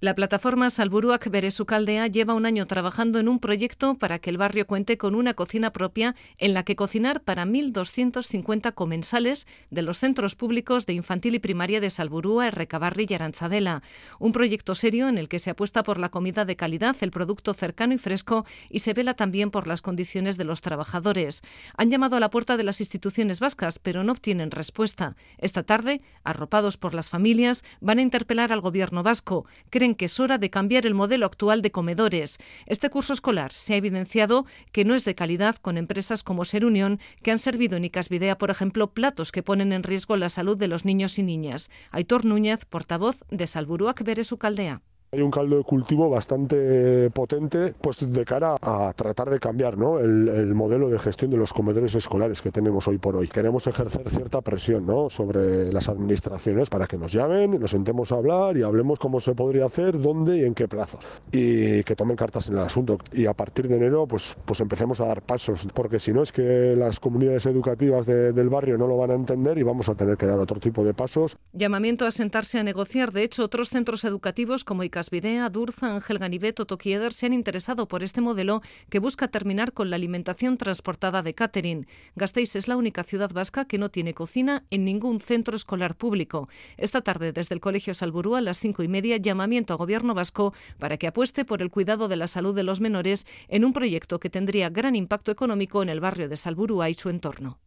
La plataforma Salburuak Beresucaldea lleva un año trabajando en un proyecto para que el barrio cuente con una cocina propia en la que cocinar para 1.250 comensales de los centros públicos de infantil y primaria de Salburúa, Recabarri y Aranzadela. Un proyecto serio en el que se apuesta por la comida de calidad, el producto cercano y fresco y se vela también por las condiciones de los trabajadores. Han llamado a la puerta de las instituciones vascas, pero no obtienen respuesta. Esta tarde, arropados por las familias, van a interpelar al gobierno vasco. Que es hora de cambiar el modelo actual de comedores. Este curso escolar se ha evidenciado que no es de calidad con empresas como Ser Unión, que han servido en Icasvidea, por ejemplo, platos que ponen en riesgo la salud de los niños y niñas. Aitor Núñez, portavoz de Salburuac su Caldea. Hay un caldo de cultivo bastante potente pues de cara a tratar de cambiar ¿no? el, modelo de gestión de los comedores escolares que tenemos hoy por hoy. Queremos ejercer cierta presión ¿no? sobre las administraciones para que nos llamen, nos sentemos a hablar y hablemos cómo se podría hacer, dónde y en qué plazos. Y que tomen cartas en el asunto. Y a partir de enero pues, pues empecemos a dar pasos, porque si no es que las comunidades educativas del barrio no lo van a entender y vamos a tener que dar otro tipo de pasos. Llamamiento a sentarse a negociar. De hecho, otros centros educativos como Casvidea, Durza, Ángel Ganivet o Tokieder se han interesado por este modelo que busca terminar con la alimentación transportada de catering. Gasteiz es la única ciudad vasca que no tiene cocina en ningún centro escolar público. Esta tarde, desde el Colegio Salburú, a las cinco y media, llamamiento a Gobierno vasco para que apueste por el cuidado de la salud de los menores en un proyecto que tendría gran impacto económico en el barrio de Salburúa y su entorno.